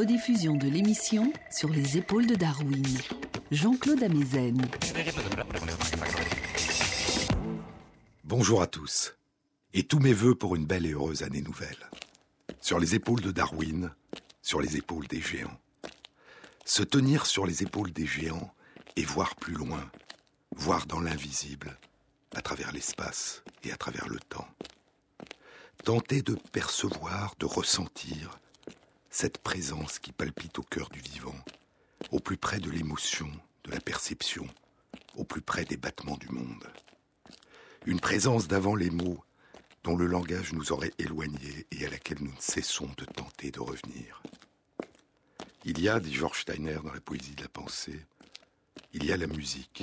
Rediffusion de l'émission sur les épaules de Darwin. Jean-Claude Amezen. Bonjour à tous et tous mes voeux pour une belle et heureuse année nouvelle. Sur les épaules de Darwin, sur les épaules des géants. Se tenir sur les épaules des géants et voir plus loin, voir dans l'invisible, à travers l'espace et à travers le temps. Tenter de percevoir, de ressentir cette présence qui palpite au cœur du vivant, au plus près de l'émotion, de la perception, au plus près des battements du monde. Une présence d'avant les mots dont le langage nous aurait éloignés et à laquelle nous ne cessons de tenter de revenir. Il y a, dit George Steiner dans la poésie de la pensée, il y a la musique.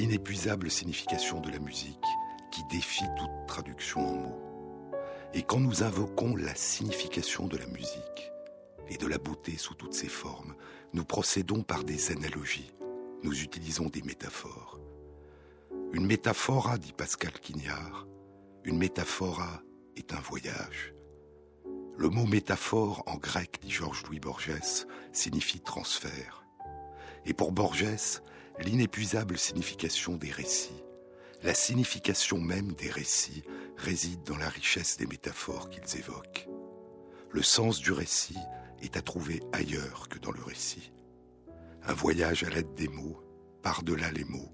L'inépuisable signification de la musique qui défie toute traduction en mots. Et quand nous invoquons la signification de la musique et de la beauté sous toutes ses formes, nous procédons par des analogies, nous utilisons des métaphores. Une métaphora, dit Pascal Quignard, une métaphora est un voyage. Le mot métaphore en grec, dit Georges-Louis Borges, signifie transfert. Et pour Borges, l'inépuisable signification des récits, la signification même des récits réside dans la richesse des métaphores qu'ils évoquent. Le sens du récit est à trouver ailleurs que dans le récit. Un voyage à l'aide des mots, par-delà les mots,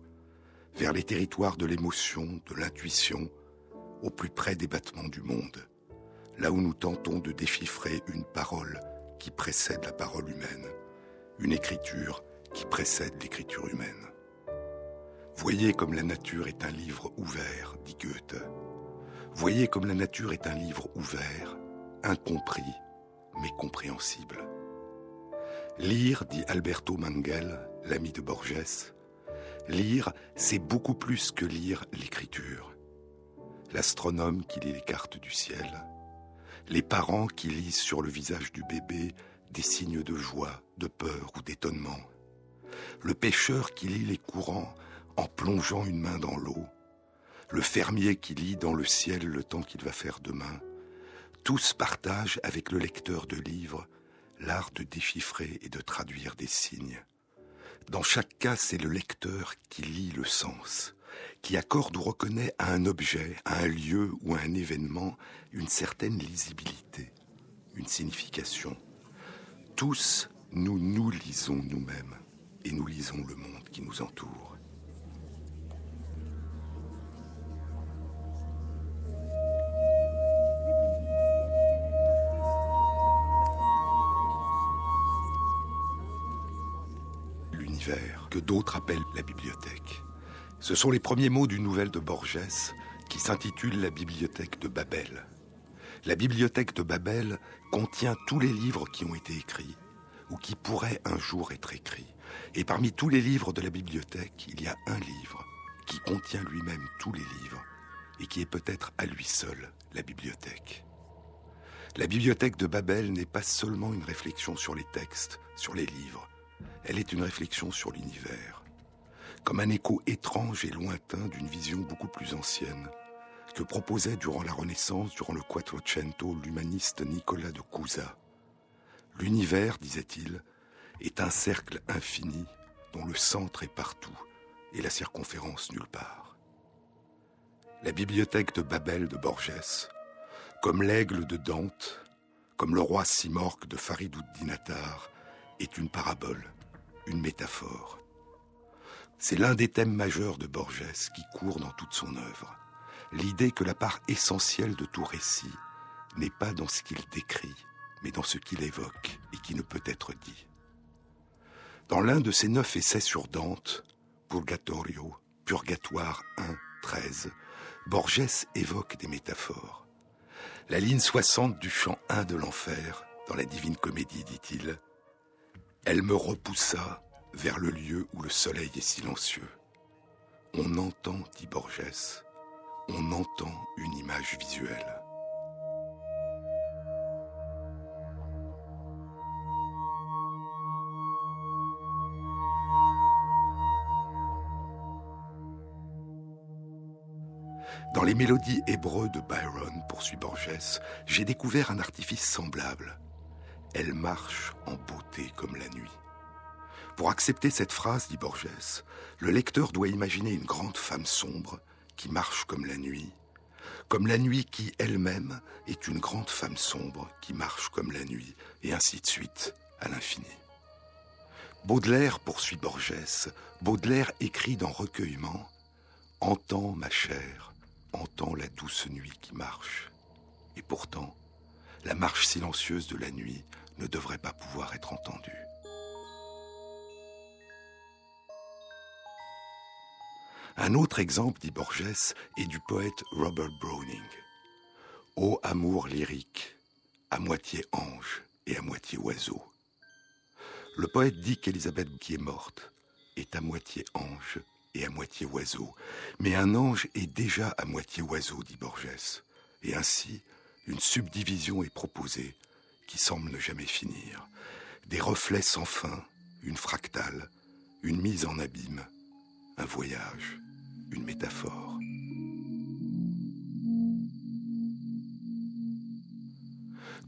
vers les territoires de l'émotion, de l'intuition, au plus près des battements du monde, là où nous tentons de déchiffrer une parole qui précède la parole humaine, une écriture qui précède l'écriture humaine. Voyez comme la nature est un livre ouvert, dit Goethe. Voyez comme la nature est un livre ouvert, incompris, mais compréhensible. Lire, dit Alberto Mangel, l'ami de Borges, lire, c'est beaucoup plus que lire l'écriture. L'astronome qui lit les cartes du ciel, les parents qui lisent sur le visage du bébé des signes de joie, de peur ou d'étonnement, le pêcheur qui lit les courants en plongeant une main dans l'eau, le fermier qui lit dans le ciel le temps qu'il va faire demain, tous partagent avec le lecteur de livres l'art de déchiffrer et de traduire des signes. Dans chaque cas, c'est le lecteur qui lit le sens, qui accorde ou reconnaît à un objet, à un lieu ou à un événement une certaine lisibilité, une signification. Tous, nous nous lisons nous-mêmes et nous lisons le monde qui nous entoure. L'univers, que d'autres appellent la bibliothèque. Ce sont les premiers mots d'une nouvelle de Borges qui s'intitule La bibliothèque de Babel. La bibliothèque de Babel contient tous les livres qui ont été écrits ou qui pourraient un jour être écrits. Et parmi tous les livres de la bibliothèque, il y a un livre qui contient lui-même tous les livres et qui est peut-être à lui seul la bibliothèque. La bibliothèque de Babel n'est pas seulement une réflexion sur les textes, sur les livres, elle est une réflexion sur l'univers, comme un écho étrange et lointain d'une vision beaucoup plus ancienne que proposait durant la Renaissance, durant le Quattrocento, l'humaniste Nicolas de Cusa. L'univers, disait-il, est un cercle infini dont le centre est partout et la circonférence nulle part. La bibliothèque de Babel de Borges, comme l'aigle de Dante, comme le roi Simorque de Faridou Dinatar, est une parabole, une métaphore. C'est l'un des thèmes majeurs de Borges qui court dans toute son œuvre. L'idée que la part essentielle de tout récit n'est pas dans ce qu'il décrit, dans ce qu'il évoque et qui ne peut être dit. Dans l'un de ses neuf essais sur Dante, Purgatorio, Purgatoire 1, 13, Borges évoque des métaphores. La ligne 60 du chant 1 de l'enfer, dans la Divine Comédie, dit-il, Elle me repoussa vers le lieu où le soleil est silencieux. On entend, dit Borges, on entend une image visuelle. Les mélodies hébreux de Byron, poursuit Borges, j'ai découvert un artifice semblable. Elle marche en beauté comme la nuit. Pour accepter cette phrase, dit Borges, le lecteur doit imaginer une grande femme sombre qui marche comme la nuit, comme la nuit qui elle-même est une grande femme sombre qui marche comme la nuit, et ainsi de suite, à l'infini. Baudelaire, poursuit Borges, Baudelaire écrit dans Recueillement Entends ma chère, entends la douce nuit qui marche. Et pourtant, la marche silencieuse de la nuit ne devrait pas pouvoir être entendue. Un autre exemple, dit Borges, est du poète Robert Browning. Ô amour lyrique, à moitié ange et à moitié oiseau. Le poète dit qu'Élisabeth qui est morte est à moitié ange à moitié oiseau. Mais un ange est déjà à moitié oiseau, dit Borges. Et ainsi, une subdivision est proposée qui semble ne jamais finir. Des reflets sans fin, une fractale, une mise en abîme, un voyage, une métaphore.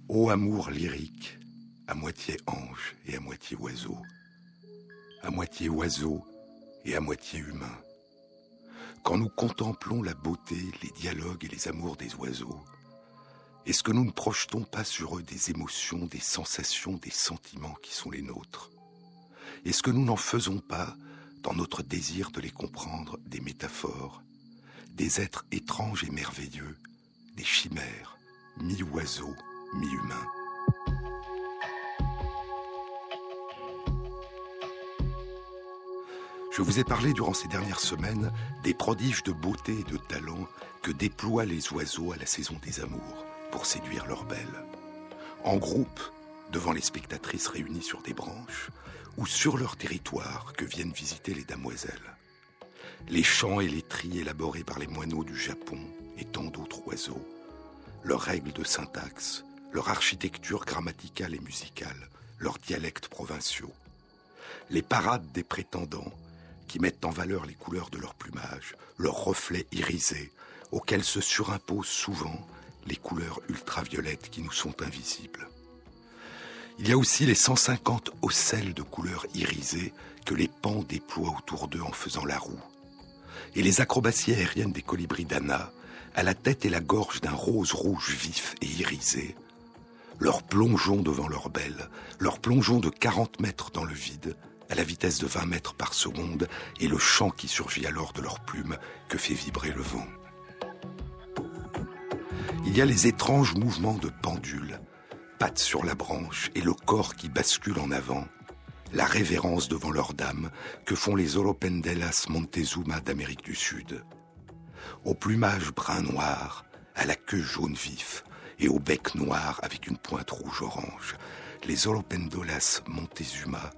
Ô amour lyrique, à moitié ange et à moitié oiseau, à moitié oiseau et à moitié humain. Quand nous contemplons la beauté, les dialogues et les amours des oiseaux, est-ce que nous ne projetons pas sur eux des émotions, des sensations, des sentiments qui sont les nôtres? Est-ce que nous n'en faisons pas, dans notre désir de les comprendre, des métaphores, des êtres étranges et merveilleux, des chimères, mi-oiseaux, mi-humains? Je vous ai parlé durant ces dernières semaines des prodiges de beauté et de talent que déploient les oiseaux à la saison des amours pour séduire leurs belles. En groupe, devant les spectatrices réunies sur des branches, ou sur leur territoire que viennent visiter les damoiselles. Les chants et les tris élaborés par les moineaux du Japon et tant d'autres oiseaux, leurs règles de syntaxe, leur architecture grammaticale et musicale, leurs dialectes provinciaux, les parades des prétendants qui mettent en valeur les couleurs de leur plumage, leurs reflets irisés, auxquels se surimposent souvent les couleurs ultraviolettes qui nous sont invisibles. Il y a aussi les 150 ocelles de couleurs irisées que les pans déploient autour d'eux en faisant la roue. Et les acrobaties aériennes des colibris d'Anna, à la tête et la gorge d'un rose rouge vif et irisé, leur plongeon devant leur belle, leur plongeon de 40 mètres dans le vide, à la vitesse de 20 mètres par seconde et le chant qui surgit alors de leurs plumes que fait vibrer le vent. Il y a les étranges mouvements de pendule, pattes sur la branche et le corps qui bascule en avant, la révérence devant leur dame que font les Oropendelas Montezuma d'Amérique du Sud. Au plumage brun-noir, à la queue jaune vif et au bec noir avec une pointe rouge-orange, les Oropendolas Montezuma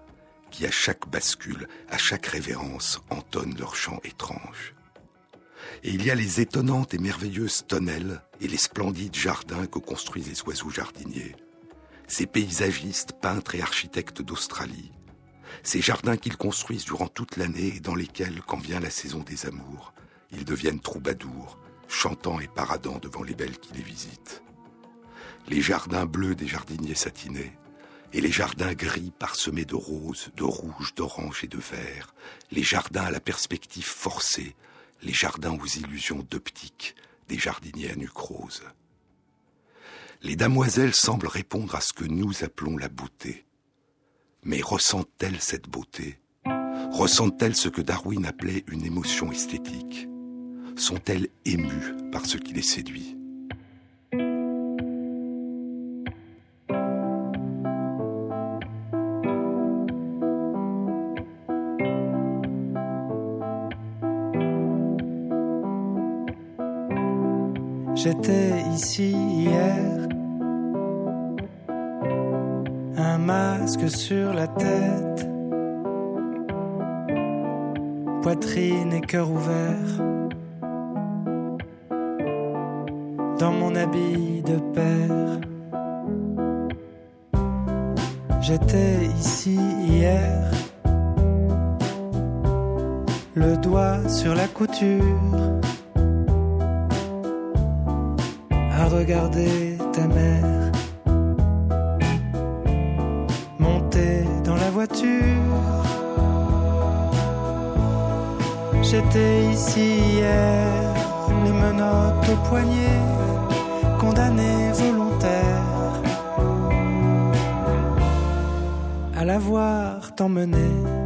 qui à chaque bascule, à chaque révérence, entonnent leur chant étrange. Et il y a les étonnantes et merveilleuses tonnelles et les splendides jardins que construisent les oiseaux jardiniers. Ces paysagistes, peintres et architectes d'Australie. Ces jardins qu'ils construisent durant toute l'année et dans lesquels, quand vient la saison des amours, ils deviennent troubadours, chantant et paradant devant les belles qui les visitent. Les jardins bleus des jardiniers satinés, et les jardins gris parsemés de roses, de rouges, d'oranges et de verts, les jardins à la perspective forcée, les jardins aux illusions d'optique, des jardiniers à. Les damoiselles semblent répondre à ce que nous appelons la beauté. Mais ressentent-elles cette beauté? Ressentent-elles ce que Darwin appelait une émotion esthétique? Sont-elles émues par ce qui les séduit? J'étais ici hier, un masque sur la tête, poitrine et cœur ouvert, dans mon habit de père. J'étais ici hier, le doigt sur la couture regarder ta mère monter dans la voiture. J'étais ici hier, les menottes au poignet, condamné volontaire à la voir t'emmener.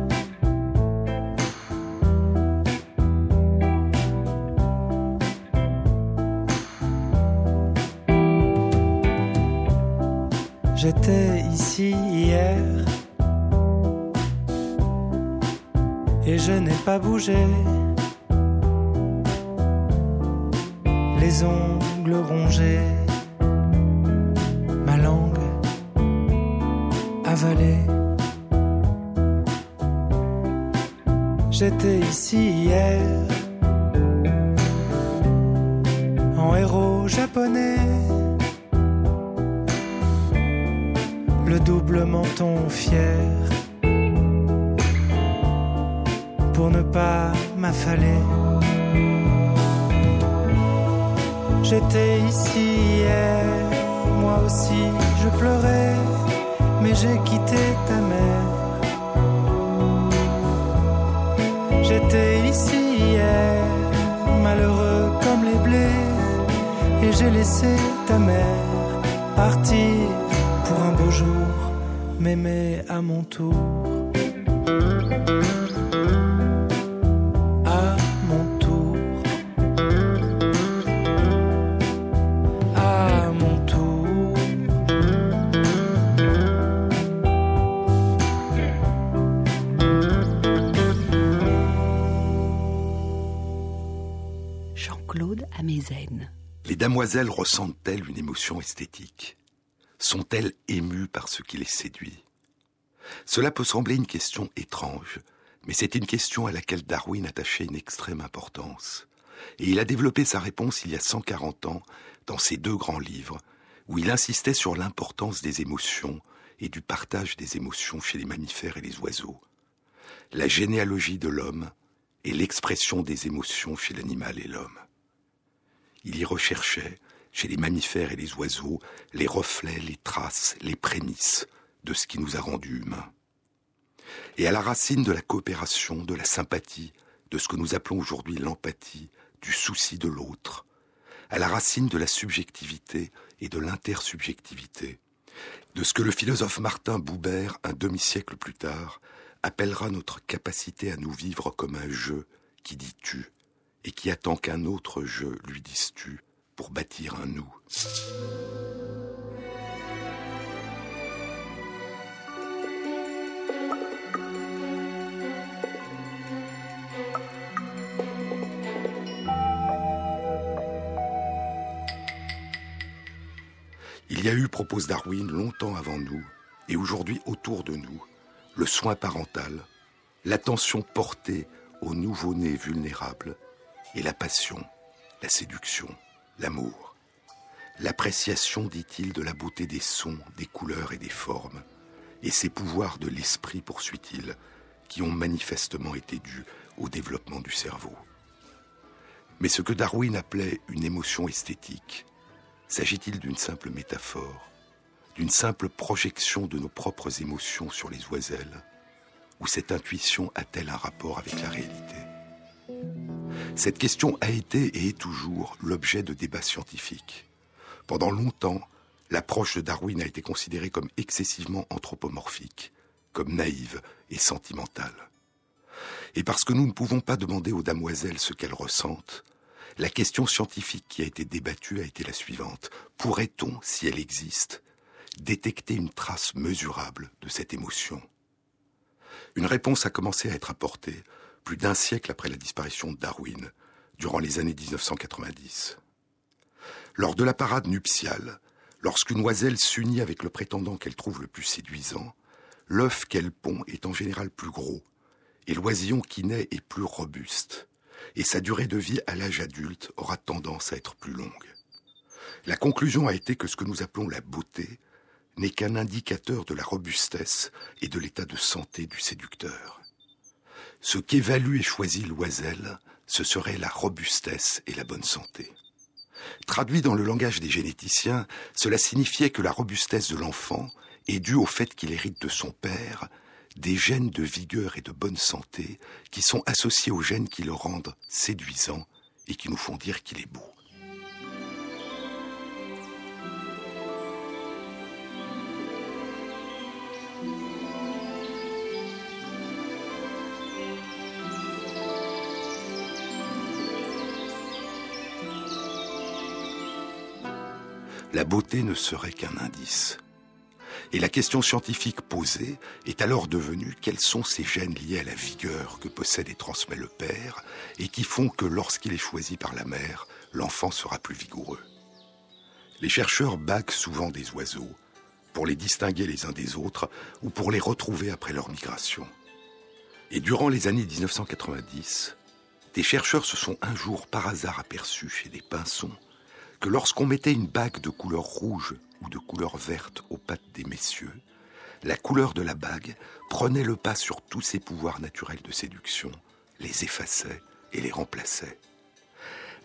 Bougé. Les ongles rongés, ma langue avalée. J'étais ici hier j'ai laissé ta mère partir pour un beau jour, m'aimer à mon tour. Les damoiselles ressentent-elles une émotion esthétique? Sont-elles émues par ce qui les séduit? Cela peut sembler une question étrange, mais c'est une question à laquelle Darwin attachait une extrême importance. Et il a développé sa réponse il y a 140 ans dans ses deux grands livres, où il insistait sur l'importance des émotions et du partage des émotions chez les mammifères et les oiseaux. La généalogie de l'homme et l'expression des émotions chez l'animal et l'homme. Il y recherchait, chez les mammifères et les oiseaux, les reflets, les traces, les prémices de ce qui nous a rendus humains. Et à la racine de la coopération, de la sympathie, de ce que nous appelons aujourd'hui l'empathie, du souci de l'autre, à la racine de la subjectivité et de l'intersubjectivité, de ce que le philosophe Martin Buber, un demi-siècle plus tard, appellera notre capacité à nous vivre comme un jeu qui dit tu et qui attend qu'un autre jeu lui dise tu pour bâtir un nous. Il y a eu, propose Darwin, longtemps avant nous, et aujourd'hui autour de nous, le soin parental, l'attention portée aux nouveau-nés vulnérables, et la passion, la séduction, l'amour. L'appréciation, dit-il, de la beauté des sons, des couleurs et des formes, et ces pouvoirs de l'esprit, poursuit-il, qui ont manifestement été dus au développement du cerveau. Mais ce que Darwin appelait une émotion esthétique, s'agit-il d'une simple métaphore, d'une simple projection de nos propres émotions sur les oiselles, ou cette intuition a-t-elle un rapport avec la réalité? Cette question a été et est toujours l'objet de débats scientifiques. Pendant longtemps, l'approche de Darwin a été considérée comme excessivement anthropomorphique, comme naïve et sentimentale. Et parce que nous ne pouvons pas demander aux damoiselles ce qu'elles ressentent, la question scientifique qui a été débattue a été la suivante. Pourrait-on, si elle existe, détecter une trace mesurable de cette émotion? Une réponse a commencé à être apportée plus d'un siècle après la disparition de Darwin, durant les années 1990. Lors de la parade nuptiale, lorsqu'une oiselle s'unit avec le prétendant qu'elle trouve le plus séduisant, l'œuf qu'elle pond est en général plus gros, et l'oisillon qui naît est plus robuste, et sa durée de vie à l'âge adulte aura tendance à être plus longue. La conclusion a été que ce que nous appelons la beauté n'est qu'un indicateur de la robustesse et de l'état de santé du séducteur. Ce qu'évalue et choisit l'oiselle, ce serait la robustesse et la bonne santé. Traduit dans le langage des généticiens, cela signifiait que la robustesse de l'enfant est due au fait qu'il hérite de son père des gènes de vigueur et de bonne santé qui sont associés aux gènes qui le rendent séduisant et qui nous font dire qu'il est beau. La beauté ne serait qu'un indice. Et la question scientifique posée est alors devenue quels sont ces gènes liés à la vigueur que possède et transmet le père et qui font que lorsqu'il est choisi par la mère, l'enfant sera plus vigoureux. Les chercheurs baguent souvent des oiseaux pour les distinguer les uns des autres ou pour les retrouver après leur migration. Et durant les années 1990, des chercheurs se sont un jour par hasard aperçus chez des pinsons lorsqu'on mettait une bague de couleur rouge ou de couleur verte aux pattes des messieurs, la couleur de la bague prenait le pas sur tous ses pouvoirs naturels de séduction, les effaçait et les remplaçait.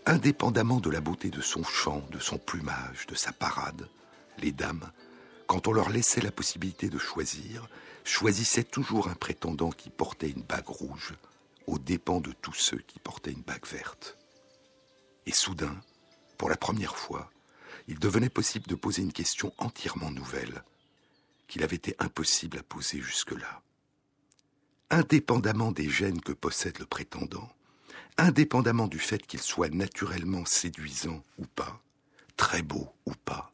Indépendamment de la beauté de son chant, de son plumage, de sa parade, les dames, quand on leur laissait la possibilité de choisir, choisissaient toujours un prétendant qui portait une bague rouge, aux dépens de tous ceux qui portaient une bague verte. Et soudain, pour la première fois, il devenait possible de poser une question entièrement nouvelle, qu'il avait été impossible à poser jusque-là. Indépendamment des gènes que possède le prétendant, indépendamment du fait qu'il soit naturellement séduisant ou pas, très beau ou pas,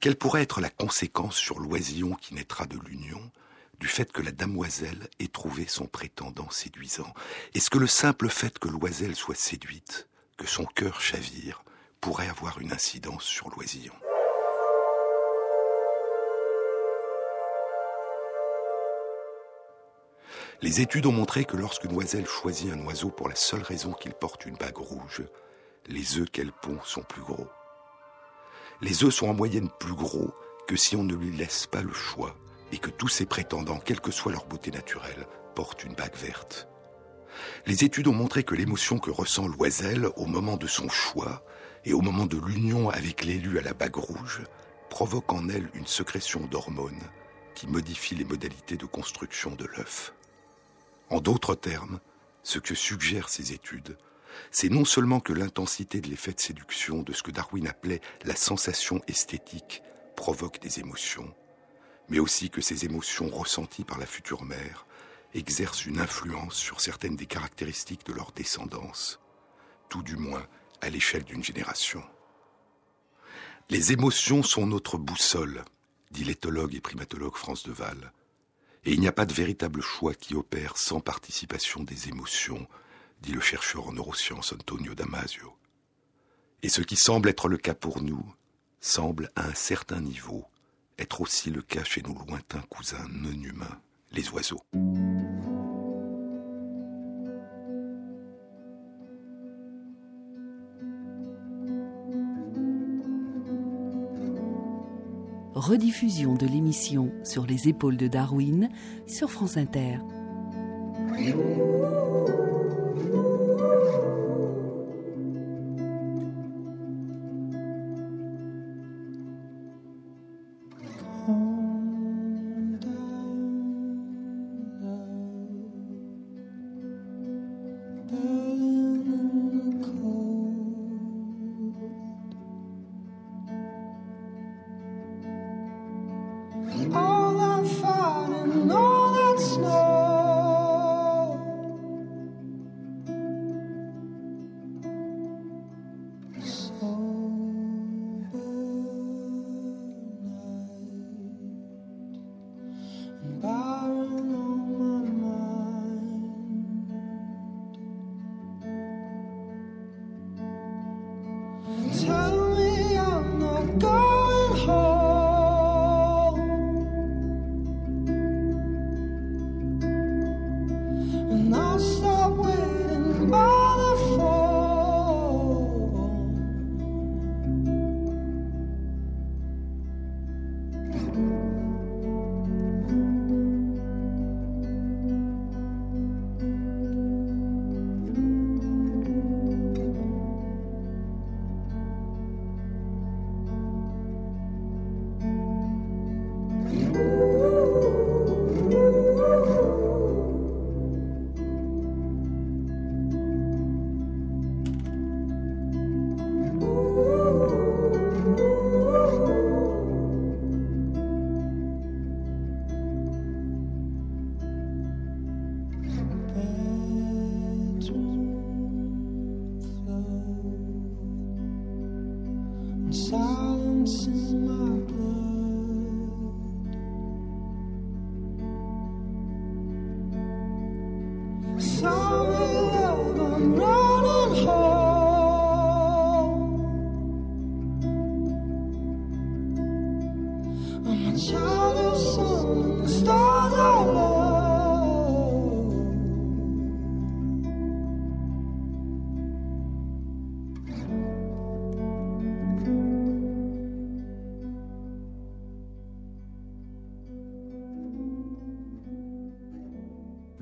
quelle pourrait être la conséquence sur l'oisillon qui naîtra de l'union du fait que la damoiselle ait trouvé son prétendant séduisant? Est-ce que le simple fait que l'oiselle soit séduite, que son cœur chavire, pourrait avoir une incidence sur l'oisillon. Les études ont montré que lorsqu'une oiselle choisit un oiseau pour la seule raison qu'il porte une bague rouge, les œufs qu'elle pond sont plus gros. Les œufs sont en moyenne plus gros que si on ne lui laisse pas le choix et que tous ses prétendants, quelle que soit leur beauté naturelle, portent une bague verte. Les études ont montré que l'émotion que ressent l'oiselle au moment de son choix et au moment de l'union avec l'élu à la bague rouge, provoque en elle une sécrétion d'hormones qui modifie les modalités de construction de l'œuf. En d'autres termes, ce que suggèrent ces études, c'est non seulement que l'intensité de l'effet de séduction de ce que Darwin appelait la sensation esthétique provoque des émotions, mais aussi que ces émotions ressenties par la future mère exercent une influence sur certaines des caractéristiques de leur descendance, tout du moins à l'échelle d'une génération. Les émotions sont notre boussole, dit l'éthologue et primatologue France Deval. Et il n'y a pas de véritable choix qui opère sans participation des émotions, dit le chercheur en neurosciences Antonio Damasio. Et ce qui semble être le cas pour nous, semble à un certain niveau être aussi le cas chez nos lointains cousins non humains, les oiseaux. rediffusion de l'émission Sur les épaules de Darwin sur France Inter.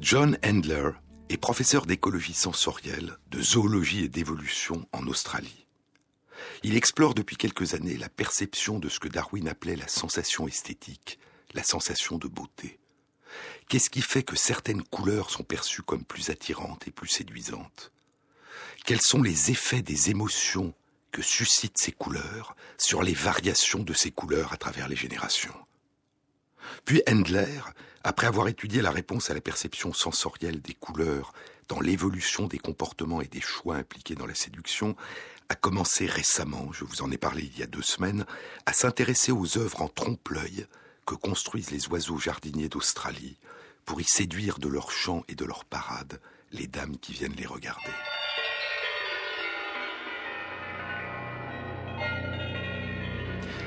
John Handler est professeur d'écologie sensorielle, de zoologie et d'évolution en Australie. Il explore depuis quelques années la perception de ce que Darwin appelait la sensation esthétique, la sensation de beauté. Qu'est-ce qui fait que certaines couleurs sont perçues comme plus attirantes et plus séduisantes? Quels sont les effets des émotions que suscitent ces couleurs sur les variations de ces couleurs à travers les générations? Puis Handler après avoir étudié la réponse à la perception sensorielle des couleurs dans l'évolution des comportements et des choix impliqués dans la séduction, a commencé récemment, je vous en ai parlé il y a deux semaines, à s'intéresser aux œuvres en trompe-l'œil que construisent les oiseaux jardiniers d'Australie pour y séduire de leurs chants et de leurs parades les dames qui viennent les regarder.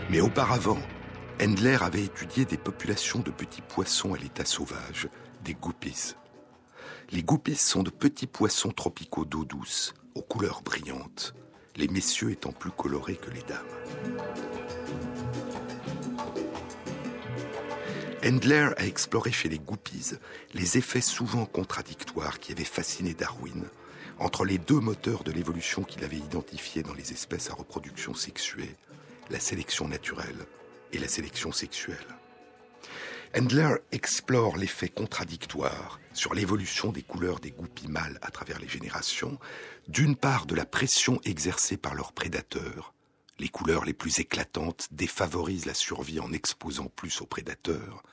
Mais auparavant, Endler avait étudié des populations de petits poissons à l'état sauvage, des guppies. Les guppies sont de petits poissons tropicaux d'eau douce, aux couleurs brillantes, les messieurs étant plus colorés que les dames. Endler a exploré chez les guppies les effets souvent contradictoires qui avaient fasciné Darwin entre les deux moteurs de l'évolution qu'il avait identifiés dans les espèces à reproduction sexuée, la sélection naturelle et la sélection sexuelle. Handler explore l'effet contradictoire sur l'évolution des couleurs des goupilles mâles à travers les générations, d'une part de la pression exercée par leurs prédateurs, les couleurs les plus éclatantes défavorisent la survie en exposant plus aux prédateurs,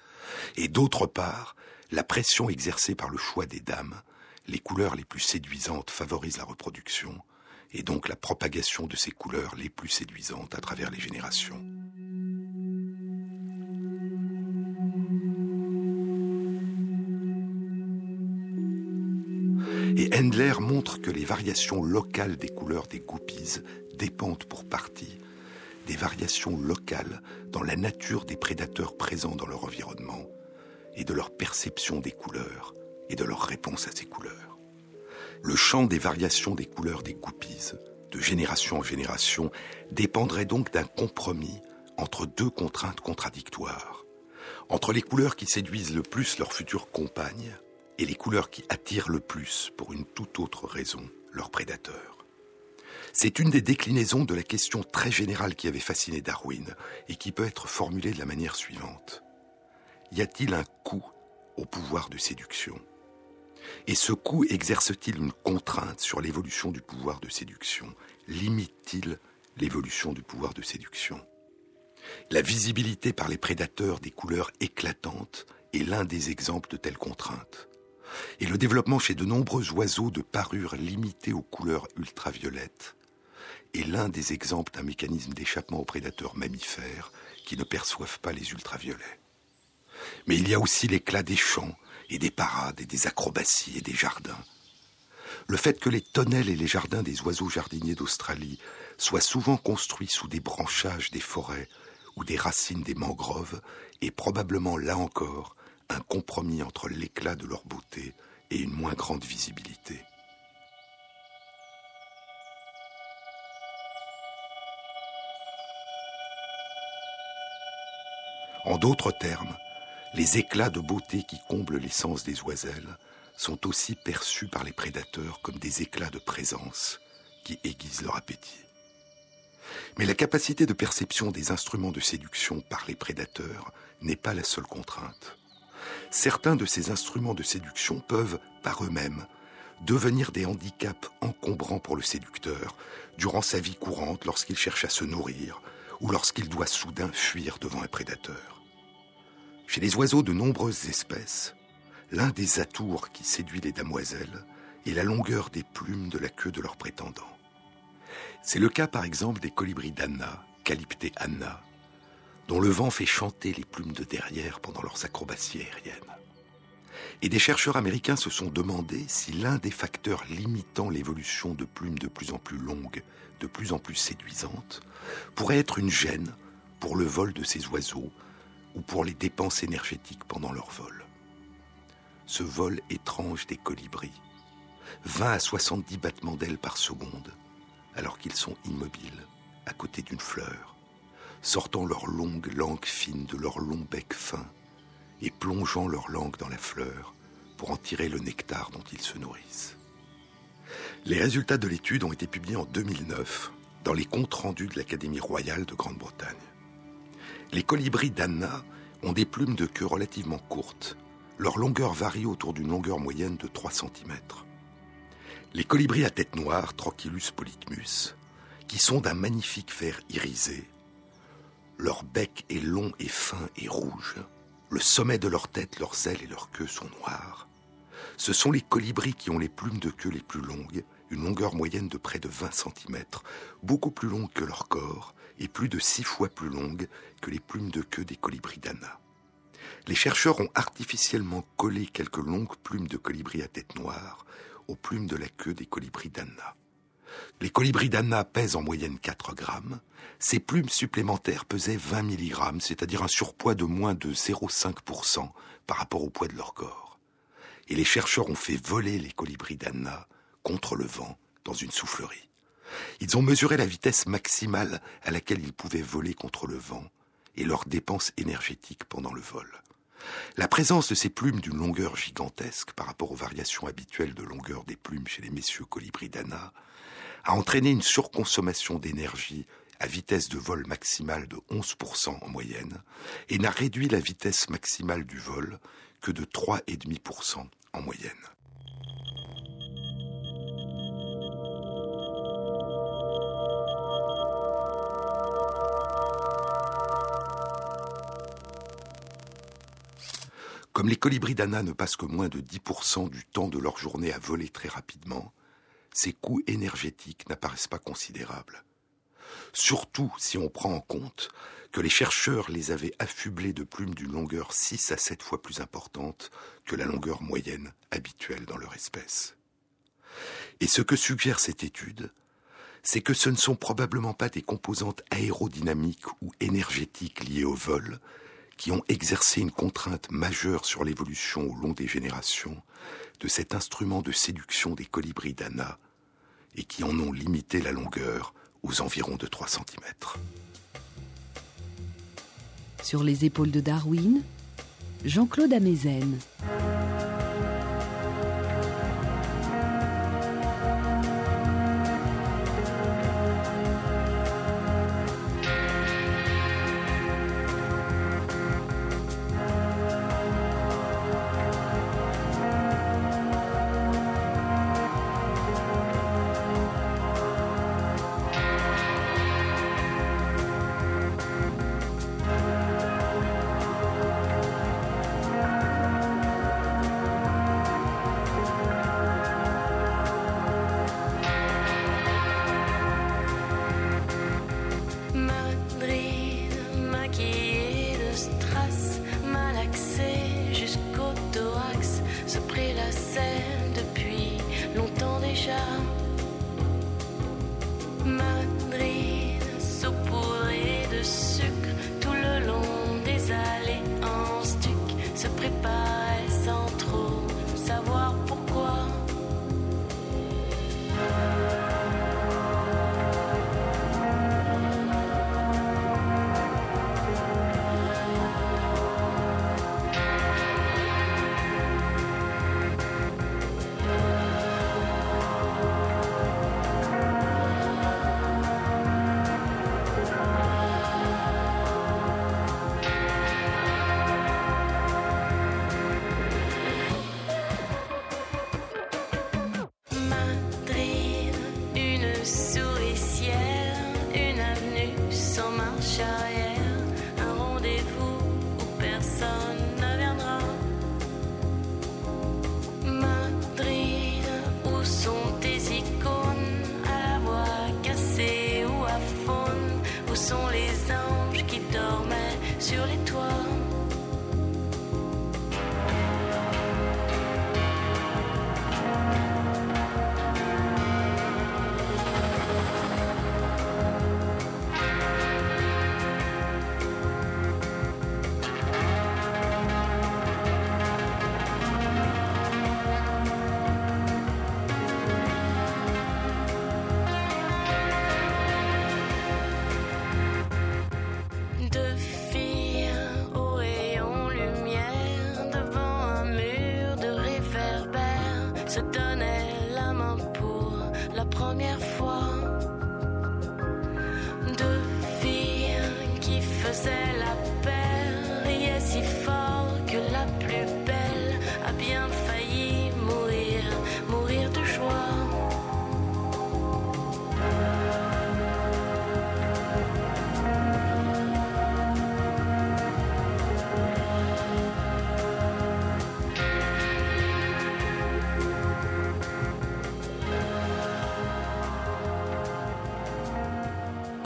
et d'autre part, la pression exercée par le choix des dames, les couleurs les plus séduisantes favorisent la reproduction, et donc la propagation de ces couleurs les plus séduisantes à travers les générations. Et Handler montre que les variations locales des couleurs des guppies dépendent pour partie des variations locales dans la nature des prédateurs présents dans leur environnement et de leur perception des couleurs et de leur réponse à ces couleurs. Le champ des variations des couleurs des guppies, de génération en génération, dépendrait donc d'un compromis entre deux contraintes contradictoires. Entre les couleurs qui séduisent le plus leurs futures compagnes et les couleurs qui attirent le plus, pour une toute autre raison, leurs prédateurs. C'est une des déclinaisons de la question très générale qui avait fasciné Darwin et qui peut être formulée de la manière suivante. Y a-t-il un coût au pouvoir de séduction? Et ce coût exerce-t-il une contrainte sur l'évolution du pouvoir de séduction? Limite-t-il l'évolution du pouvoir de séduction? La visibilité par les prédateurs des couleurs éclatantes est l'un des exemples de telles contraintes et le développement chez de nombreux oiseaux de parures limitées aux couleurs ultraviolettes est l'un des exemples d'un mécanisme d'échappement aux prédateurs mammifères qui ne perçoivent pas les ultraviolets. Mais il y a aussi l'éclat des champs et des parades et des acrobaties et des jardins. Le fait que les tonnelles et les jardins des oiseaux jardiniers d'Australie soient souvent construits sous des branchages des forêts ou des racines des mangroves est probablement là encore un compromis entre l'éclat de leur beauté et une moins grande visibilité. En d'autres termes, les éclats de beauté qui comblent l'essence des oiselles sont aussi perçus par les prédateurs comme des éclats de présence qui aiguisent leur appétit. Mais la capacité de perception des instruments de séduction par les prédateurs n'est pas la seule contrainte certains de ces instruments de séduction peuvent, par eux-mêmes, devenir des handicaps encombrants pour le séducteur durant sa vie courante lorsqu'il cherche à se nourrir ou lorsqu'il doit soudain fuir devant un prédateur. Chez les oiseaux de nombreuses espèces, l'un des atours qui séduit les damoiselles est la longueur des plumes de la queue de leurs prétendants. C'est le cas par exemple des colibris d'Anna, Calypte anna, dont le vent fait chanter les plumes de derrière pendant leurs acrobaties aériennes. Et des chercheurs américains se sont demandé si l'un des facteurs limitant l'évolution de plumes de plus en plus longues, de plus en plus séduisantes, pourrait être une gêne pour le vol de ces oiseaux ou pour les dépenses énergétiques pendant leur vol. Ce vol étrange des colibris, 20 à 70 battements d'ailes par seconde, alors qu'ils sont immobiles, à côté d'une fleur, sortant leur longue langue fine de leur long bec fin et plongeant leur langue dans la fleur pour en tirer le nectar dont ils se nourrissent. Les résultats de l'étude ont été publiés en 2009 dans les comptes rendus de l'Académie royale de Grande-Bretagne. Les colibris d'Anna ont des plumes de queue relativement courtes. Leur longueur varie autour d'une longueur moyenne de 3 cm. Les colibris à tête noire, Trochilus polytmus, qui sont d'un magnifique vert irisé, leur bec est long et fin et rouge, le sommet de leur tête, leurs ailes et leur queue sont noirs. Ce sont les colibris qui ont les plumes de queue les plus longues, une longueur moyenne de près de 20 cm, beaucoup plus longues que leur corps et plus de six fois plus longues que les plumes de queue des colibris d'Anna. Les chercheurs ont artificiellement collé quelques longues plumes de colibris à tête noire aux plumes de la queue des colibris d'Anna. Les colibris d'Anna pèsent en moyenne 4 grammes. Ces plumes supplémentaires pesaient 20 mg, c'est-à-dire un surpoids de moins de 0,5% par rapport au poids de leur corps. Et les chercheurs ont fait voler les colibris d'Anna contre le vent dans une soufflerie. Ils ont mesuré la vitesse maximale à laquelle ils pouvaient voler contre le vent et leurs dépenses énergétiques pendant le vol. La présence de ces plumes d'une longueur gigantesque par rapport aux variations habituelles de longueur des plumes chez les messieurs colibris d'Anna a entraîné une surconsommation d'énergie à vitesse de vol maximale de 11% en moyenne et n'a réduit la vitesse maximale du vol que de 3,5% en moyenne. Comme les colibris d'Anna ne passent que moins de 10% du temps de leur journée à voler très rapidement, ces coûts énergétiques n'apparaissent pas considérables. Surtout si on prend en compte que les chercheurs les avaient affublés de plumes d'une longueur 6 à 7 fois plus importante que la longueur moyenne habituelle dans leur espèce. Et ce que suggère cette étude, c'est que ce ne sont probablement pas des composantes aérodynamiques ou énergétiques liées au vol qui ont exercé une contrainte majeure sur l'évolution au long des générations de cet instrument de séduction des colibris d'Anna et qui en ont limité la longueur aux environs de 3 cm. Sur les épaules de Darwin, Jean-Claude Amezen.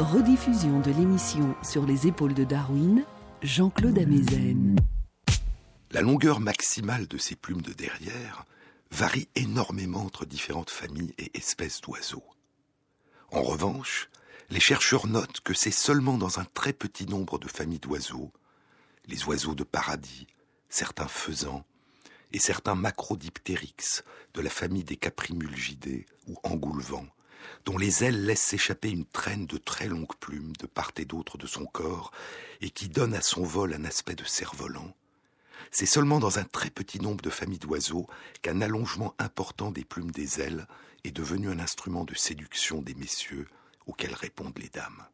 Rediffusion de l'émission Sur les épaules de Darwin, Jean-Claude Amezen. La longueur maximale de ces plumes de derrière varie énormément entre différentes familles et espèces d'oiseaux. En revanche, les chercheurs notent que c'est seulement dans un très petit nombre de familles d'oiseaux, les oiseaux de paradis, certains faisans et certains macrodiptérix de la famille des caprimulgidés ou engoulevents, dont les ailes laissent s'échapper une traîne de très longues plumes de part et d'autre de son corps et qui donne à son vol un aspect de cerf-volant, c'est seulement dans un très petit nombre de familles d'oiseaux qu'un allongement important des plumes des ailes est devenu un instrument de séduction des messieurs auxquels répondent les dames.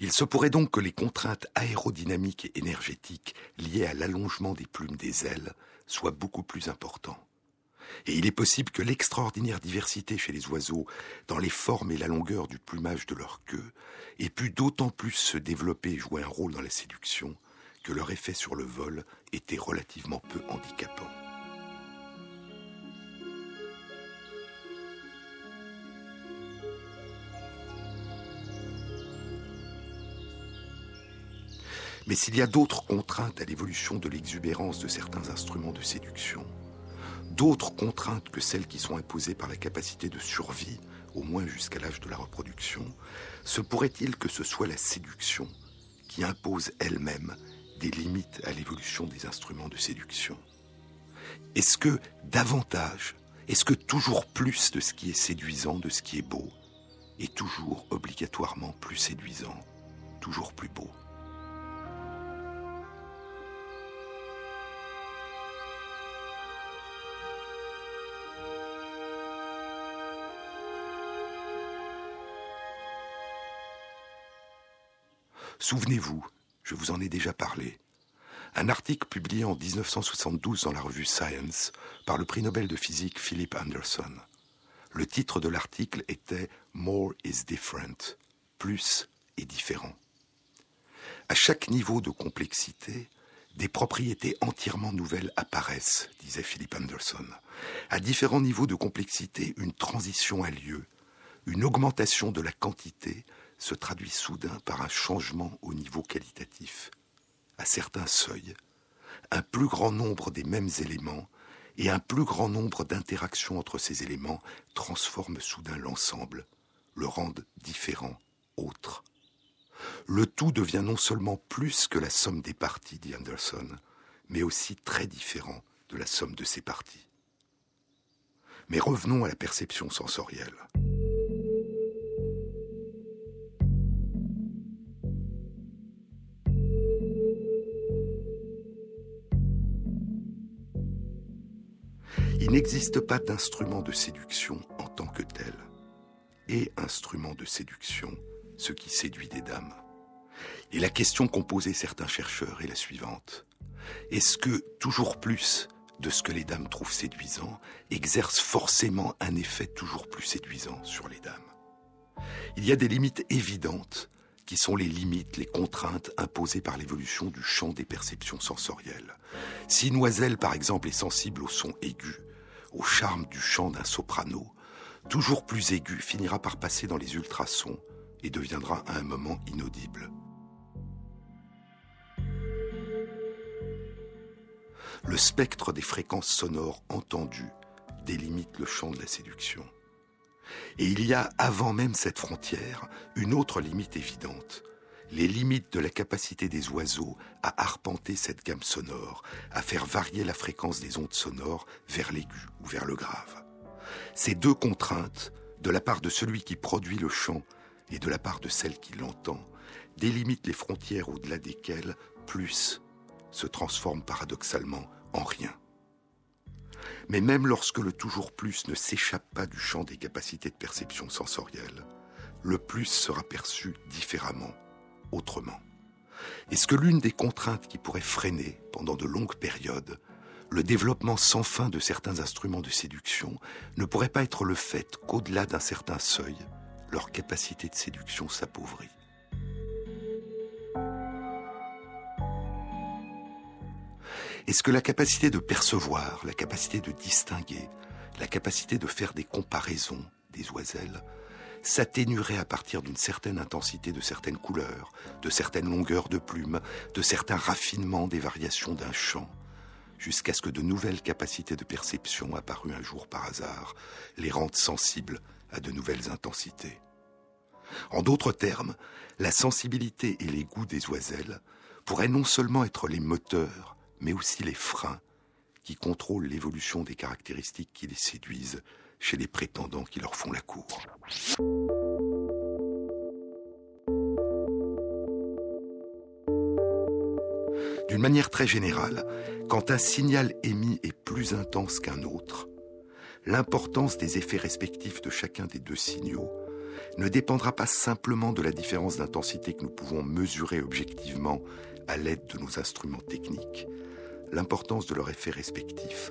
Il se pourrait donc que les contraintes aérodynamiques et énergétiques liées à l'allongement des plumes des ailes soient beaucoup plus importantes. Et il est possible que l'extraordinaire diversité chez les oiseaux dans les formes et la longueur du plumage de leur queue ait pu d'autant plus se développer et jouer un rôle dans la séduction que leur effet sur le vol était relativement peu handicapant. Mais s'il y a d'autres contraintes à l'évolution de l'exubérance de certains instruments de séduction, d'autres contraintes que celles qui sont imposées par la capacité de survie, au moins jusqu'à l'âge de la reproduction, se pourrait-il que ce soit la séduction qui impose elle-même des limites à l'évolution des instruments de séduction? Est-ce que davantage, est-ce que toujours plus de ce qui est séduisant, de ce qui est beau, est toujours obligatoirement plus séduisant, toujours plus beau? Souvenez-vous, je vous en ai déjà parlé, un article publié en 1972 dans la revue Science par le prix Nobel de physique Philip Anderson. Le titre de l'article était More is different, plus est différent. À chaque niveau de complexité, des propriétés entièrement nouvelles apparaissent, disait Philip Anderson. À différents niveaux de complexité, une transition a lieu, une augmentation de la quantité se traduit soudain par un changement au niveau qualitatif. À certains seuils, un plus grand nombre des mêmes éléments et un plus grand nombre d'interactions entre ces éléments transforment soudain l'ensemble, le rendent différent, autre. Le tout devient non seulement plus que la somme des parties, dit Anderson, mais aussi très différent de la somme de ses parties. Mais revenons à la perception sensorielle. Il n'existe pas d'instrument de séduction en tant que tel. Et instrument de séduction, ce qui séduit des dames. Et la question qu'ont posée certains chercheurs est la suivante. Est-ce que toujours plus de ce que les dames trouvent séduisant exerce forcément un effet toujours plus séduisant sur les dames? Il y a des limites évidentes qui sont les limites, les contraintes imposées par l'évolution du champ des perceptions sensorielles. Si Noiselle, par exemple, est sensible au son aigu, au charme du chant d'un soprano, toujours plus aigu, finira par passer dans les ultrasons et deviendra à un moment inaudible. Le spectre des fréquences sonores entendues délimite le champ de la séduction. Et il y a, avant même cette frontière, une autre limite évidente, les limites de la capacité des oiseaux à arpenter cette gamme sonore, à faire varier la fréquence des ondes sonores vers l'aigu ou vers le grave. Ces deux contraintes, de la part de celui qui produit le chant et de la part de celle qui l'entend, délimitent les frontières au-delà desquelles plus se transforme paradoxalement en rien. Mais même lorsque le toujours plus ne s'échappe pas du champ des capacités de perception sensorielle, le plus sera perçu différemment, autrement. Est-ce que l'une des contraintes qui pourrait freiner, pendant de longues périodes, le développement sans fin de certains instruments de séduction ne pourrait pas être le fait qu'au-delà d'un certain seuil, leur capacité de séduction s'appauvrit Est-ce que la capacité de percevoir, la capacité de distinguer, la capacité de faire des comparaisons des oiselles s'atténuerait à partir d'une certaine intensité de certaines couleurs, de certaines longueurs de plumes, de certains raffinements des variations d'un chant, jusqu'à ce que de nouvelles capacités de perception apparues un jour par hasard les rendent sensibles à de nouvelles intensités. En d'autres termes, la sensibilité et les goûts des oiselles pourraient non seulement être les moteurs, mais aussi les freins qui contrôlent l'évolution des caractéristiques qui les séduisent chez les prétendants qui leur font la cour. D'une manière très générale, quand un signal émis est plus intense qu'un autre, l'importance des effets respectifs de chacun des deux signaux ne dépendra pas simplement de la différence d'intensité que nous pouvons mesurer objectivement à l'aide de nos instruments techniques, l'importance de leur effet respectif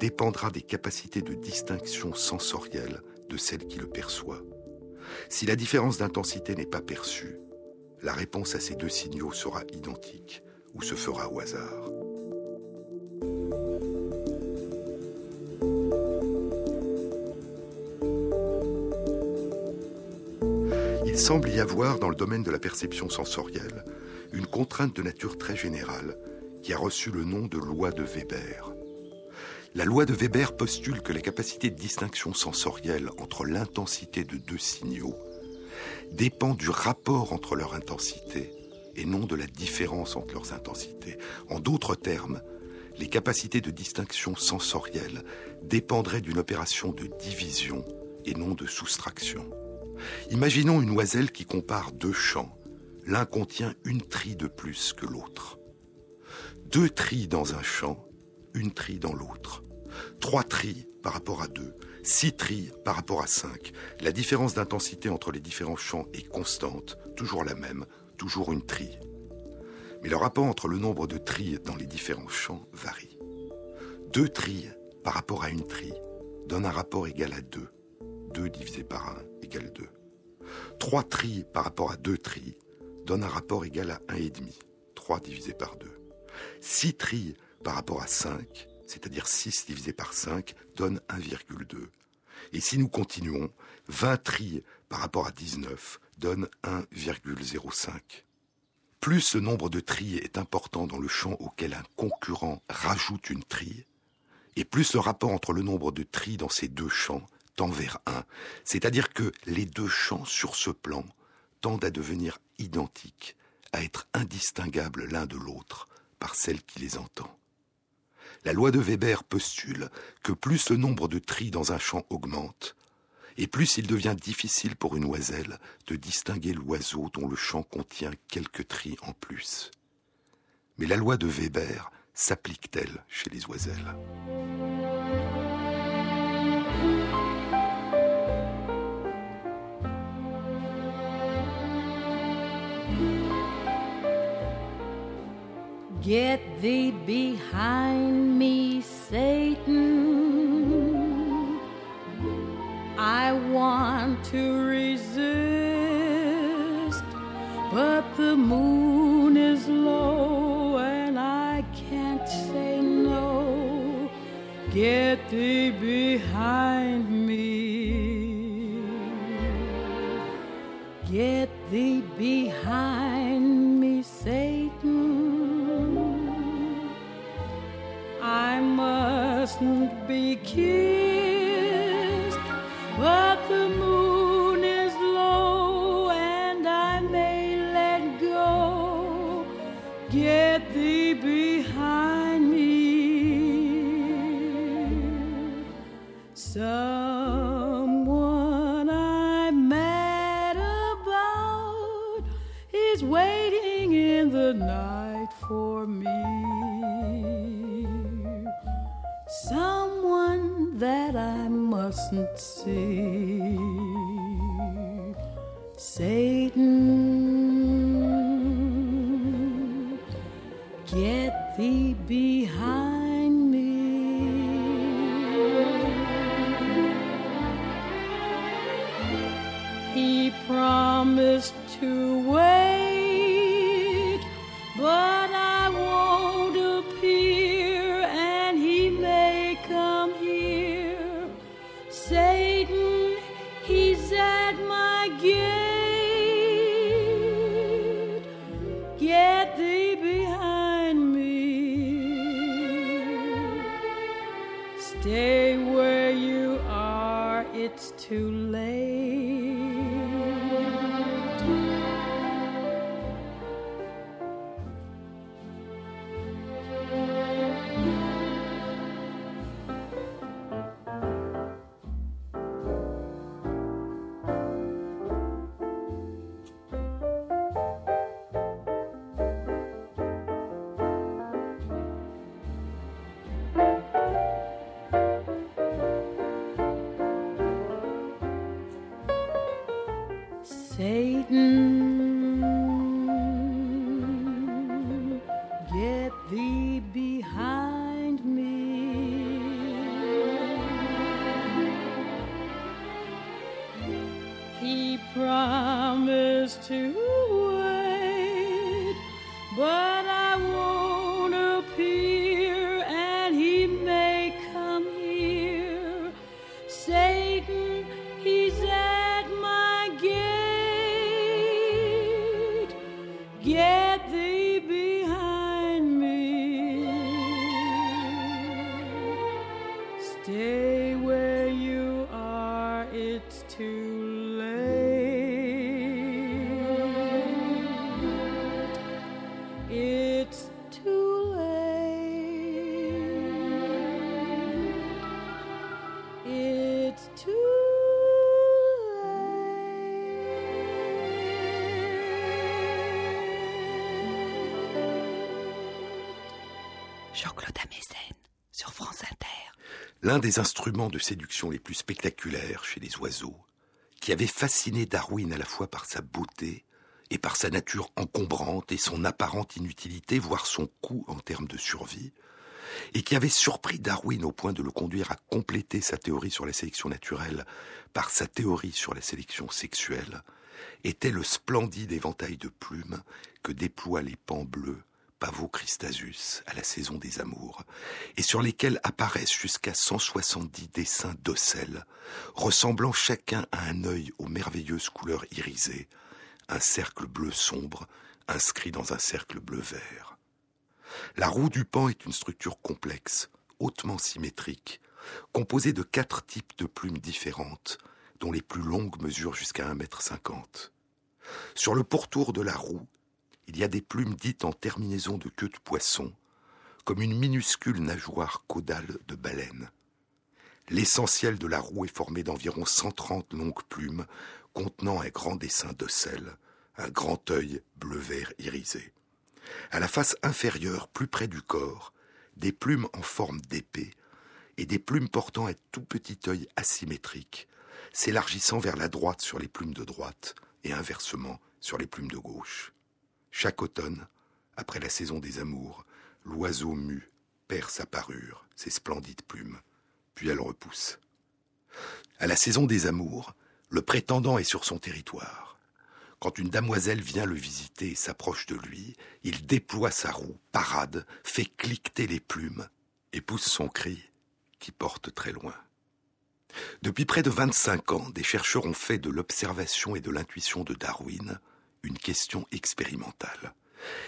dépendra des capacités de distinction sensorielle de celle qui le perçoit. Si la différence d'intensité n'est pas perçue, la réponse à ces deux signaux sera identique ou se fera au hasard. Il semble y avoir dans le domaine de la perception sensorielle une contrainte de nature très générale qui a reçu le nom de loi de Weber. La loi de Weber postule que la capacité de distinction sensorielle entre l'intensité de deux signaux dépend du rapport entre leur intensité et non de la différence entre leurs intensités. En d'autres termes, les capacités de distinction sensorielle dépendraient d'une opération de division et non de soustraction. Imaginons une oiselle qui compare deux champs. L'un contient une trille de plus que l'autre deux trilles dans un champ, une trille dans l'autre. Trois trilles par rapport à deux, six trilles par rapport à cinq. La différence d'intensité entre les différents champs est constante, toujours la même, toujours une trille. Mais le rapport entre le nombre de trilles dans les différents champs varie. Deux trilles par rapport à une trille donne un rapport égal à deux. Deux divisé par un égale deux. Trois trilles par rapport à deux trilles donne un rapport égal à un et demi. Trois divisé par deux. 6 trilles par rapport à 5, c'est-à-dire 6 divisé par 5, donne 1,2. Et si nous continuons, 20 trilles par rapport à 19 donne 1,05. Plus ce nombre de trilles est important dans le champ auquel un concurrent rajoute une trille, et plus le rapport entre le nombre de trilles dans ces deux champs tend vers 1. C'est-à-dire que les deux champs sur ce plan tendent à devenir identiques, à être indistinguables l'un de l'autre, par celle qui les entend. La loi de Weber postule que plus le nombre de trilles dans un champ augmente, et plus il devient difficile pour une oiselle de distinguer l'oiseau dont le champ contient quelques trilles en plus. Mais la loi de Weber s'applique-t-elle chez les oiselles? Get thee behind me, Satan. I want to resist, but the moon is low and I can't say no. Get thee behind me. Get thee behind mustn't be kissed, Stay where you are, it's too late. Jean-Claude Amezen sur France Inter. L'un des instruments de séduction les plus spectaculaires chez les oiseaux, qui avait fasciné Darwin à la fois par sa beauté et par sa nature encombrante et son apparente inutilité, voire son coût en termes de survie, et qui avait surpris Darwin au point de le conduire à compléter sa théorie sur la sélection naturelle par sa théorie sur la sélection sexuelle, était le splendide éventail de plumes que déploient les pans bleus Pavocristasus à la saison des amours, et sur lesquels apparaissent jusqu'à 170 dessins d'ocelles, ressemblant chacun à un œil aux merveilleuses couleurs irisées, un cercle bleu sombre inscrit dans un cercle bleu vert. La roue du pan est une structure complexe, hautement symétrique, composée de quatre types de plumes différentes, dont les plus longues mesurent jusqu'à 1 mètre cinquante. Sur le pourtour de la roue, il y a des plumes dites en terminaison de queue de poisson, comme une minuscule nageoire caudale de baleine. L'essentiel de la roue est formé d'environ 130 longues plumes contenant un grand dessin d'ocelles, un grand œil bleu-vert irisé. À la face inférieure, plus près du corps, des plumes en forme d'épée et des plumes portant un tout petit œil asymétrique, s'élargissant vers la droite sur les plumes de droite et inversement sur les plumes de gauche. Chaque automne, après la saison des amours, l'oiseau mu perd sa parure, ses splendides plumes, puis elle repousse. À la saison des amours, le prétendant est sur son territoire. Quand une damoiselle vient le visiter et s'approche de lui, il déploie sa roue, parade, fait cliqueter les plumes et pousse son cri qui porte très loin. Depuis près de 25 ans, des chercheurs ont fait de l'observation et de l'intuition de Darwin une question expérimentale.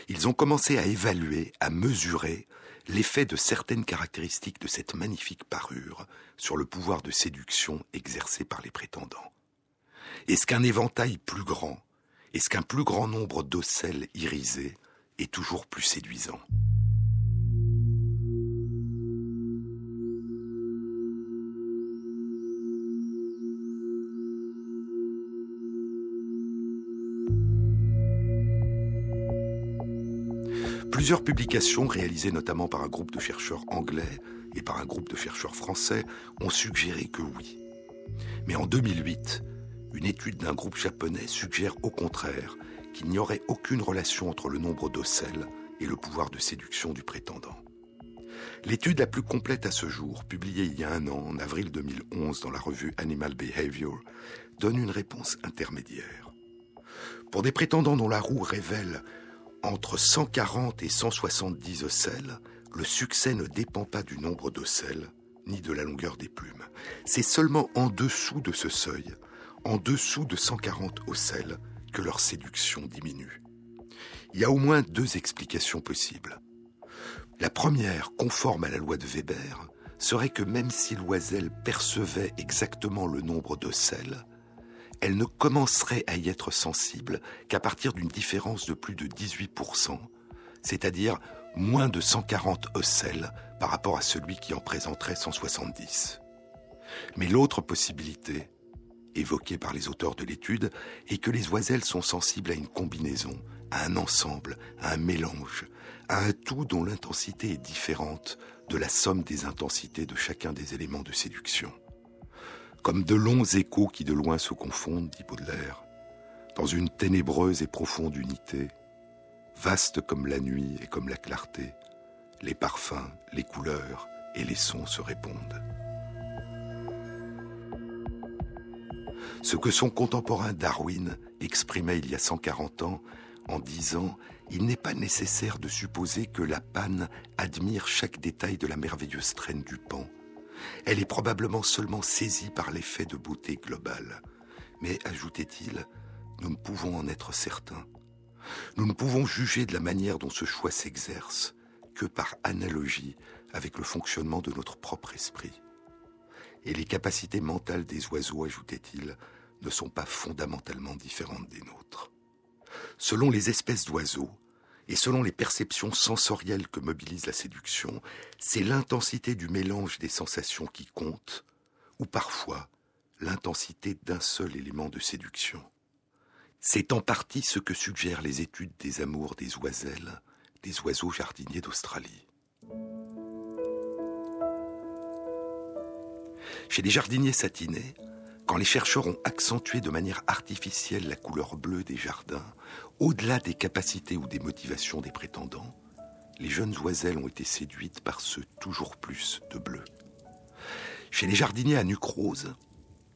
Ils ont commencé à évaluer, à mesurer l'effet de certaines caractéristiques de cette magnifique parure sur le pouvoir de séduction exercé par les prétendants. Est-ce qu'un éventail plus grand, est-ce qu'un plus grand nombre d'ocelles irisées est toujours plus séduisant? Plusieurs publications, réalisées notamment par un groupe de chercheurs anglais et par un groupe de chercheurs français, ont suggéré que oui, Mais en 2008, une étude d'un groupe japonais suggère au contraire qu'il n'y aurait aucune relation entre le nombre d'ocelles et le pouvoir de séduction du prétendant. L'étude la plus complète à ce jour, publiée il y a un an, en avril 2011, dans la revue Animal Behavior, donne une réponse intermédiaire. Pour des prétendants dont la roue révèle entre 140 et 170 ocelles, le succès ne dépend pas du nombre d'ocelles, ni de la longueur des plumes. C'est seulement en dessous de ce seuil, en dessous de 140 ocelles, que leur séduction diminue. Il y a au moins deux explications possibles. La première, conforme à la loi de Weber, serait que même si l'oiselle percevait exactement le nombre d'ocelles, elle ne commencerait à y être sensible qu'à partir d'une différence de plus de 18%, c'est-à-dire moins de 140 ocelles par rapport à celui qui en présenterait 170. Mais l'autre possibilité, évoquée par les auteurs de l'étude, est que les oiselles sont sensibles à une combinaison, à un ensemble, à un mélange, à un tout dont l'intensité est différente de la somme des intensités de chacun des éléments de séduction. Comme de longs échos qui de loin se confondent, dit Baudelaire, dans une ténébreuse et profonde unité, vaste comme la nuit et comme la clarté, les parfums, les couleurs et les sons se répondent. Ce que son contemporain Darwin exprimait il y a 140 ans en disant Il n'est pas nécessaire de supposer que la panne admire chaque détail de la merveilleuse traîne du pan. Elle est probablement seulement saisie par l'effet de beauté globale. Mais, ajoutait-il, nous ne pouvons en être certains. Nous ne pouvons juger de la manière dont ce choix s'exerce que par analogie avec le fonctionnement de notre propre esprit. Et les capacités mentales des oiseaux, ajoutait-il, ne sont pas fondamentalement différentes des nôtres. Selon les espèces d'oiseaux, et selon les perceptions sensorielles que mobilise la séduction, c'est l'intensité du mélange des sensations qui compte, ou parfois l'intensité d'un seul élément de séduction. C'est en partie ce que suggèrent les études des amours des oiselles, des oiseaux jardiniers d'Australie. Chez les jardiniers satinés, quand les chercheurs ont accentué de manière artificielle la couleur bleue des jardins, au-delà des capacités ou des motivations des prétendants, les jeunes oiselles ont été séduites par ce toujours plus de bleu. Chez les jardiniers à nuque rose,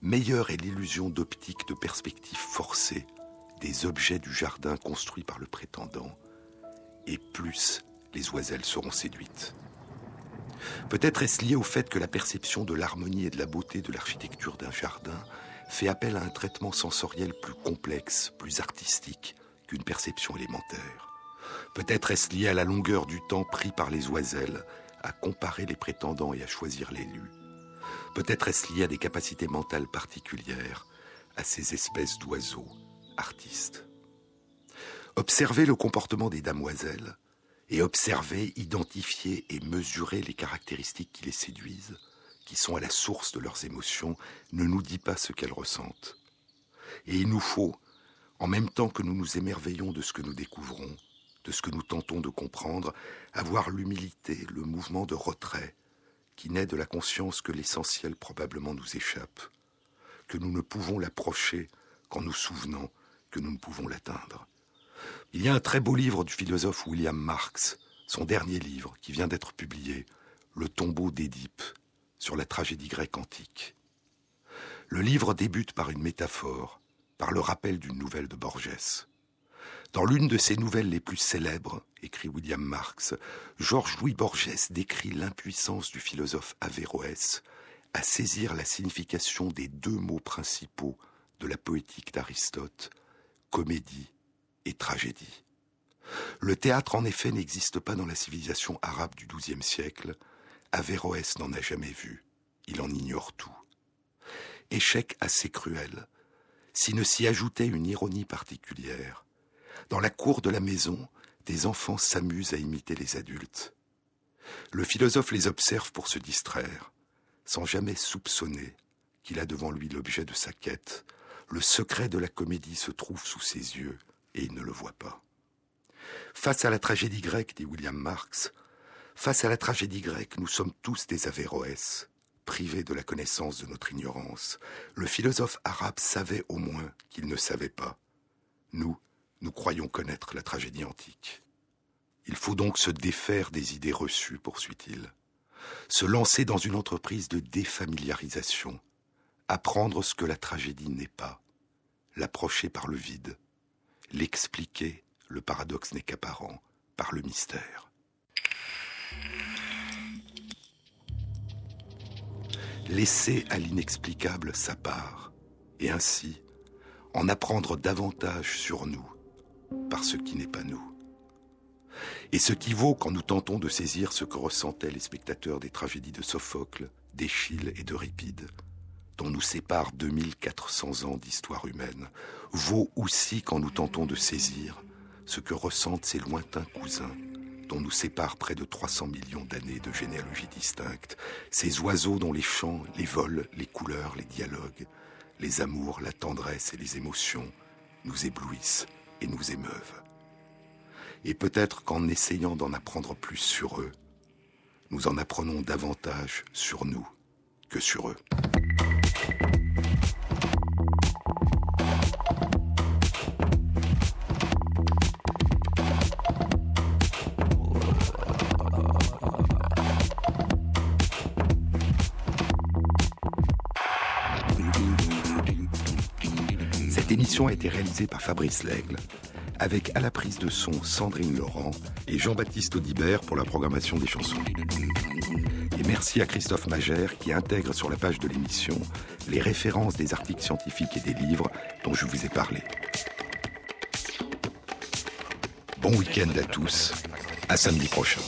meilleure est l'illusion d'optique de perspective forcée des objets du jardin construits par le prétendant, et plus les oiselles seront séduites. Peut-être est-ce lié au fait que la perception de l'harmonie et de la beauté de l'architecture d'un jardin fait appel à un traitement sensoriel plus complexe, plus artistique qu'une perception élémentaire. Peut-être est-ce lié à la longueur du temps pris par les oiselles à comparer les prétendants et à choisir l'élu. Peut-être est-ce lié à des capacités mentales particulières, à ces espèces d'oiseaux artistes. Observer le comportement des damoiselles, et observer, identifier et mesurer les caractéristiques qui les séduisent, qui sont à la source de leurs émotions, ne nous dit pas ce qu'elles ressentent. Et il nous faut, en même temps que nous nous émerveillons de ce que nous découvrons, de ce que nous tentons de comprendre, avoir l'humilité, le mouvement de retrait, qui naît de la conscience que l'essentiel probablement nous échappe, que nous ne pouvons l'approcher qu'en nous souvenant que nous ne pouvons l'atteindre. Il y a un très beau livre du philosophe William Marx, son dernier livre, qui vient d'être publié, Le tombeau d'Édipe, sur la tragédie grecque antique. Le livre débute par une métaphore, par le rappel d'une nouvelle de Borges. Dans l'une de ses nouvelles les plus célèbres, écrit William Marx, Georges-Louis Borges décrit l'impuissance du philosophe Averroès à saisir la signification des deux mots principaux de la poétique d'Aristote, comédie et tragédie. Le théâtre, en effet, n'existe pas dans la civilisation arabe du XIIe siècle. Averroès n'en a jamais vu. Il en ignore tout. Échec assez cruel, s'il ne s'y ajoutait une ironie particulière. Dans la cour de la maison, des enfants s'amusent à imiter les adultes. Le philosophe les observe pour se distraire, sans jamais soupçonner qu'il a devant lui l'objet de sa quête. Le secret de la comédie se trouve sous ses yeux, et il ne le voit pas. Face à la tragédie grecque, dit William Marx, face à la tragédie grecque, nous sommes tous des Averroès, privés de la connaissance de notre ignorance, le philosophe arabe savait au moins qu'il ne savait pas. Nous, nous croyons connaître la tragédie antique. Il faut donc se défaire des idées reçues, poursuit-il, se lancer dans une entreprise de défamiliarisation, apprendre ce que la tragédie n'est pas, l'approcher par le vide, l'expliquer, le paradoxe n'est qu'apparent, par le mystère. Laisser à l'inexplicable sa part, et ainsi en apprendre davantage sur nous, par ce qui n'est pas nous. Et ce qui vaut quand nous tentons de saisir ce que ressentaient les spectateurs des tragédies de Sophocle, d'Échille et d'Euripide, dont nous séparent 2400 ans d'histoire humaine, vaut aussi quand nous tentons de saisir ce que ressentent ces lointains cousins, dont nous séparent près de 300 millions d'années de généalogie distincte, ces oiseaux dont les chants, les vols, les couleurs, les dialogues, les amours, la tendresse et les émotions nous éblouissent et nous émeuvent. Et peut-être qu'en essayant d'en apprendre plus sur eux, nous en apprenons davantage sur nous que sur eux. A été réalisée par Fabrice Lègle, avec à la prise de son Sandrine Laurent et Jean-Baptiste Audibert pour la programmation des chansons. Et merci à Christophe Magère qui intègre sur la page de l'émission les références des articles scientifiques et des livres dont je vous ai parlé. Bon week-end à tous, à samedi prochain.